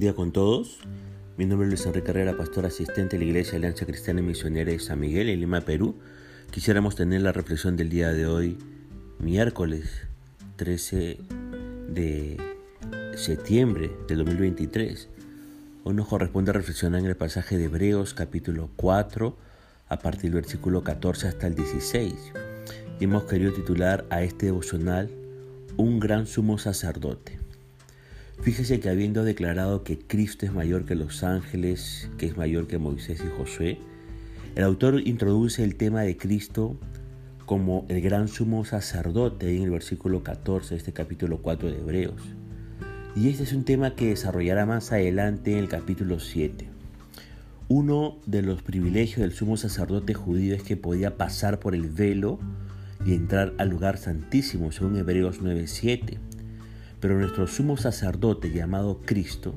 día con todos. Mi nombre es Luis Enrique Herrera, pastor asistente de la Iglesia Alianza Cristiana y Misionera de San Miguel en Lima, Perú. Quisiéramos tener la reflexión del día de hoy, miércoles 13 de septiembre del 2023. Hoy nos corresponde reflexionar en el pasaje de Hebreos capítulo 4 a partir del versículo 14 hasta el 16. Y hemos querido titular a este devocional Un gran sumo sacerdote. Fíjese que habiendo declarado que Cristo es mayor que los ángeles, que es mayor que Moisés y Josué, el autor introduce el tema de Cristo como el gran sumo sacerdote en el versículo 14 de este capítulo 4 de Hebreos. Y este es un tema que desarrollará más adelante en el capítulo 7. Uno de los privilegios del sumo sacerdote judío es que podía pasar por el velo y entrar al lugar santísimo, según Hebreos 9:7. Pero nuestro sumo sacerdote llamado Cristo,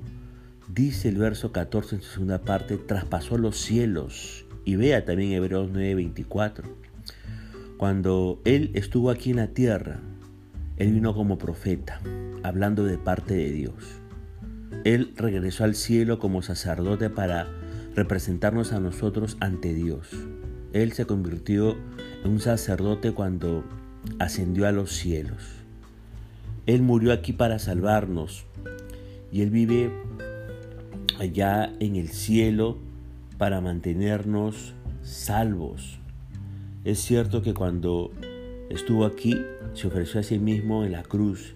dice el verso 14 en su segunda parte, traspasó los cielos. Y vea también Hebreos 9:24. Cuando Él estuvo aquí en la tierra, Él vino como profeta, hablando de parte de Dios. Él regresó al cielo como sacerdote para representarnos a nosotros ante Dios. Él se convirtió en un sacerdote cuando ascendió a los cielos. Él murió aquí para salvarnos y Él vive allá en el cielo para mantenernos salvos. Es cierto que cuando estuvo aquí se ofreció a sí mismo en la cruz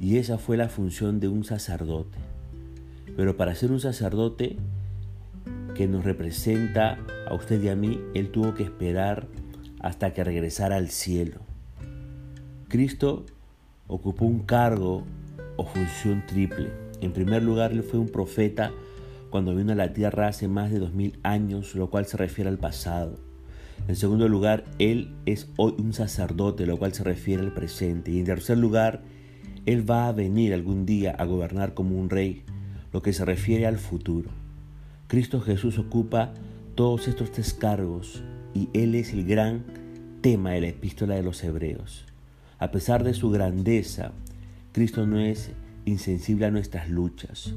y esa fue la función de un sacerdote. Pero para ser un sacerdote que nos representa a usted y a mí, Él tuvo que esperar hasta que regresara al cielo. Cristo ocupó un cargo o función triple. En primer lugar, él fue un profeta cuando vino a la tierra hace más de dos mil años, lo cual se refiere al pasado. En segundo lugar, él es hoy un sacerdote, lo cual se refiere al presente. Y en tercer lugar, él va a venir algún día a gobernar como un rey, lo que se refiere al futuro. Cristo Jesús ocupa todos estos tres cargos y él es el gran tema de la epístola de los hebreos. A pesar de su grandeza, Cristo no es insensible a nuestras luchas.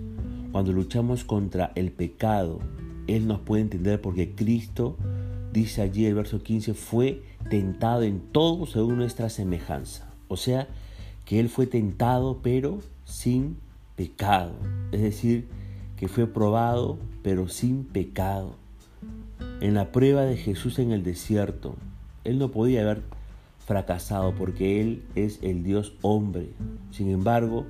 Cuando luchamos contra el pecado, Él nos puede entender porque Cristo, dice allí el verso 15, fue tentado en todo según nuestra semejanza. O sea, que Él fue tentado pero sin pecado. Es decir, que fue probado pero sin pecado. En la prueba de Jesús en el desierto, Él no podía haber fracasado porque Él es el Dios hombre. Sin embargo,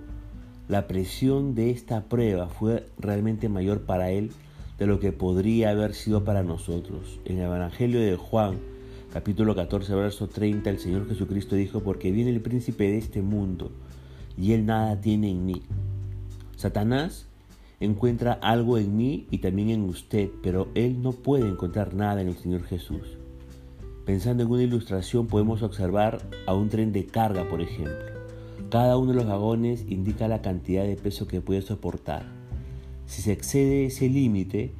la presión de esta prueba fue realmente mayor para Él de lo que podría haber sido para nosotros. En el Evangelio de Juan, capítulo 14, verso 30, el Señor Jesucristo dijo, porque viene el príncipe de este mundo y Él nada tiene en mí. Satanás encuentra algo en mí y también en usted, pero Él no puede encontrar nada en el Señor Jesús. Pensando en una ilustración podemos observar a un tren de carga, por ejemplo. Cada uno de los vagones indica la cantidad de peso que puede soportar. Si se excede ese límite,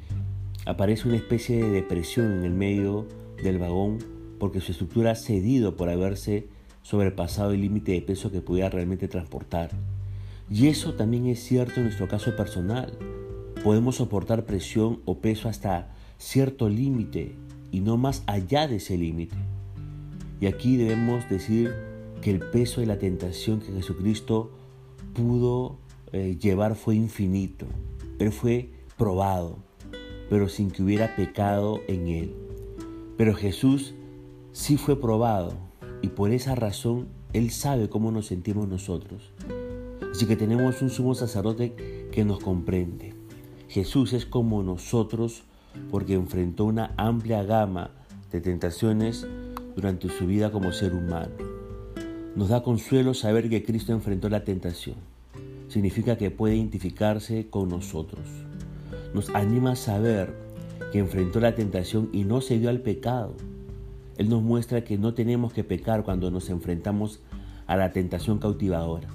aparece una especie de depresión en el medio del vagón porque su estructura ha cedido por haberse sobrepasado el límite de peso que pudiera realmente transportar. Y eso también es cierto en nuestro caso personal. Podemos soportar presión o peso hasta cierto límite y no más allá de ese límite. Y aquí debemos decir que el peso de la tentación que Jesucristo pudo eh, llevar fue infinito. Él fue probado, pero sin que hubiera pecado en él. Pero Jesús sí fue probado y por esa razón Él sabe cómo nos sentimos nosotros. Así que tenemos un sumo sacerdote que nos comprende. Jesús es como nosotros porque enfrentó una amplia gama de tentaciones durante su vida como ser humano. Nos da consuelo saber que Cristo enfrentó la tentación. Significa que puede identificarse con nosotros. Nos anima a saber que enfrentó la tentación y no se dio al pecado. Él nos muestra que no tenemos que pecar cuando nos enfrentamos a la tentación cautivadora.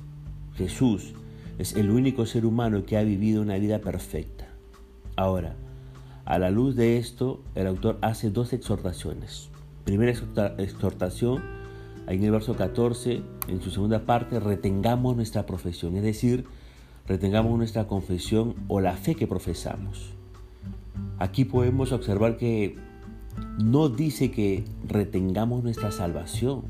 Jesús es el único ser humano que ha vivido una vida perfecta. Ahora, a la luz de esto, el autor hace dos exhortaciones. Primera exhortación, en el verso 14, en su segunda parte, retengamos nuestra profesión, es decir, retengamos nuestra confesión o la fe que profesamos. Aquí podemos observar que no dice que retengamos nuestra salvación.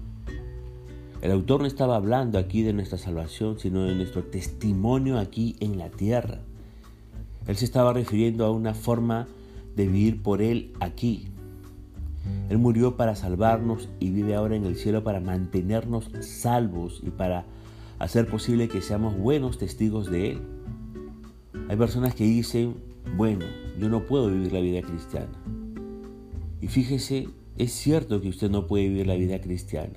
El autor no estaba hablando aquí de nuestra salvación, sino de nuestro testimonio aquí en la tierra. Él se estaba refiriendo a una forma de vivir por Él aquí. Él murió para salvarnos y vive ahora en el cielo para mantenernos salvos y para hacer posible que seamos buenos testigos de Él. Hay personas que dicen, bueno, yo no puedo vivir la vida cristiana. Y fíjese, es cierto que usted no puede vivir la vida cristiana.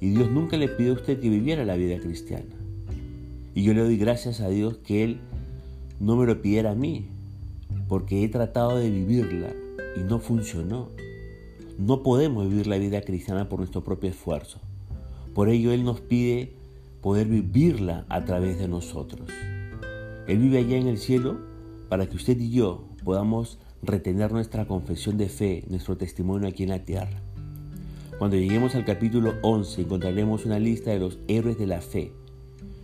Y Dios nunca le pidió a usted que viviera la vida cristiana. Y yo le doy gracias a Dios que Él no me lo pidiera a mí, porque he tratado de vivirla y no funcionó. No podemos vivir la vida cristiana por nuestro propio esfuerzo. Por ello Él nos pide poder vivirla a través de nosotros. Él vive allá en el cielo para que usted y yo podamos retener nuestra confesión de fe, nuestro testimonio aquí en la tierra. Cuando lleguemos al capítulo 11 encontraremos una lista de los héroes de la fe,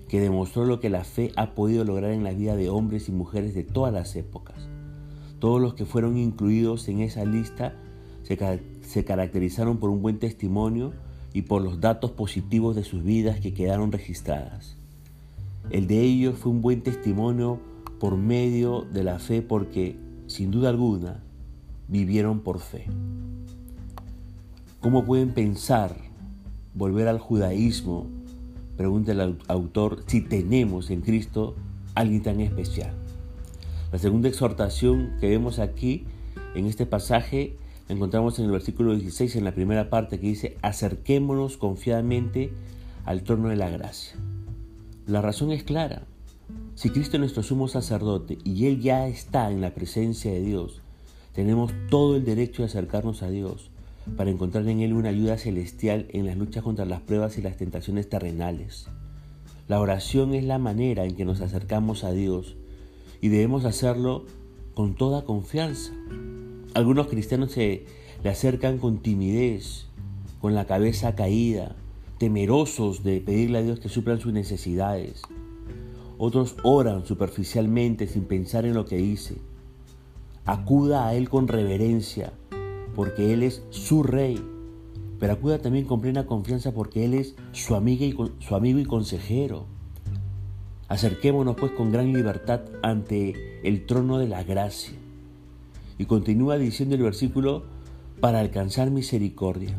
que demostró lo que la fe ha podido lograr en la vida de hombres y mujeres de todas las épocas. Todos los que fueron incluidos en esa lista se, caracterizaron por un buen testimonio y por los datos positivos de sus vidas que quedaron registradas. El de ellos fue un buen testimonio por medio de la fe porque, sin duda alguna, vivieron por fe. ¿Cómo pueden pensar volver al judaísmo? Pregunta el autor si tenemos en Cristo alguien tan especial. La segunda exhortación que vemos aquí en este pasaje encontramos en el versículo 16, en la primera parte, que dice, acerquémonos confiadamente al trono de la gracia. La razón es clara. Si Cristo es nuestro sumo sacerdote y Él ya está en la presencia de Dios, tenemos todo el derecho de acercarnos a Dios para encontrar en Él una ayuda celestial en las luchas contra las pruebas y las tentaciones terrenales. La oración es la manera en que nos acercamos a Dios y debemos hacerlo con toda confianza. Algunos cristianos se le acercan con timidez, con la cabeza caída, temerosos de pedirle a Dios que suplan sus necesidades. Otros oran superficialmente sin pensar en lo que dice. Acuda a Él con reverencia, porque Él es su rey, pero acuda también con plena confianza porque Él es su, y, su amigo y consejero. Acerquémonos pues con gran libertad ante el trono de la gracia y continúa diciendo el versículo, para alcanzar misericordia.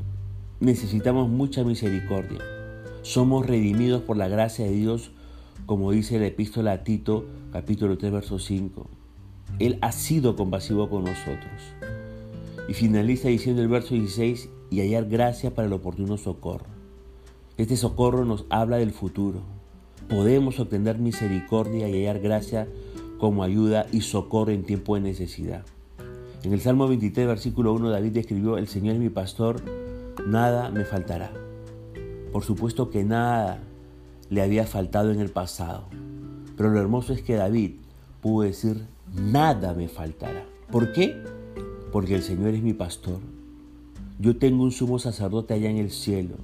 Necesitamos mucha misericordia. Somos redimidos por la gracia de Dios, como dice la epístola a Tito, capítulo 3, verso 5. Él ha sido compasivo con nosotros. Y finaliza diciendo el verso 16, y hallar gracia para el oportuno socorro. Este socorro nos habla del futuro. Podemos obtener misericordia y hallar gracia como ayuda y socorro en tiempo de necesidad. En el Salmo 23, versículo 1, David escribió, el Señor es mi pastor, nada me faltará. Por supuesto que nada le había faltado en el pasado, pero lo hermoso es que David pudo decir, nada me faltará. ¿Por qué? Porque el Señor es mi pastor. Yo tengo un sumo sacerdote allá en el cielo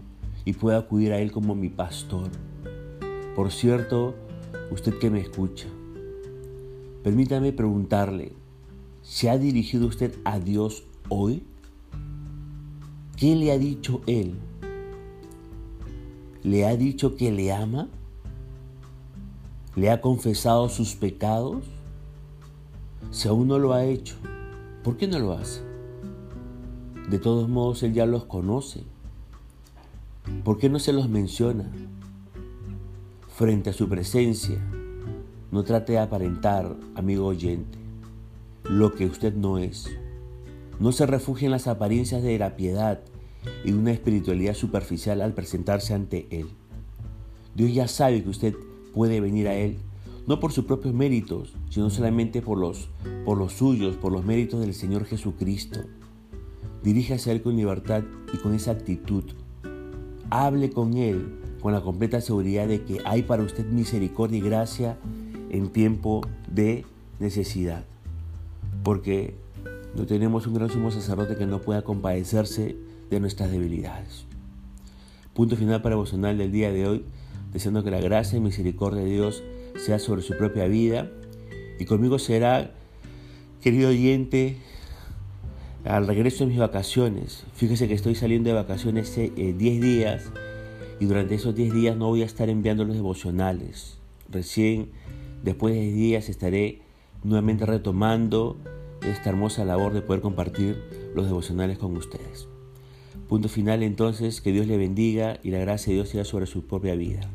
y puedo acudir a Él como mi pastor. Por cierto, usted que me escucha, permítame preguntarle, ¿Se ha dirigido usted a Dios hoy? ¿Qué le ha dicho Él? ¿Le ha dicho que le ama? ¿Le ha confesado sus pecados? Si aún no lo ha hecho, ¿por qué no lo hace? De todos modos, Él ya los conoce. ¿Por qué no se los menciona? Frente a su presencia, no trate de aparentar, amigo oyente lo que usted no es. No se refugie en las apariencias de la piedad y de una espiritualidad superficial al presentarse ante Él. Dios ya sabe que usted puede venir a Él, no por sus propios méritos, sino solamente por los, por los suyos, por los méritos del Señor Jesucristo. Diríjase a Él con libertad y con esa actitud. Hable con Él con la completa seguridad de que hay para usted misericordia y gracia en tiempo de necesidad porque no tenemos un gran sumo sacerdote que no pueda compadecerse de nuestras debilidades. Punto final para emocional del día de hoy, deseando que la gracia y misericordia de Dios sea sobre su propia vida. Y conmigo será, querido oyente, al regreso de mis vacaciones. Fíjese que estoy saliendo de vacaciones 10 eh, días y durante esos 10 días no voy a estar enviando los devocionales. Recién después de 10 días estaré nuevamente retomando esta hermosa labor de poder compartir los devocionales con ustedes. Punto final entonces, que Dios le bendiga y la gracia de Dios sea sobre su propia vida.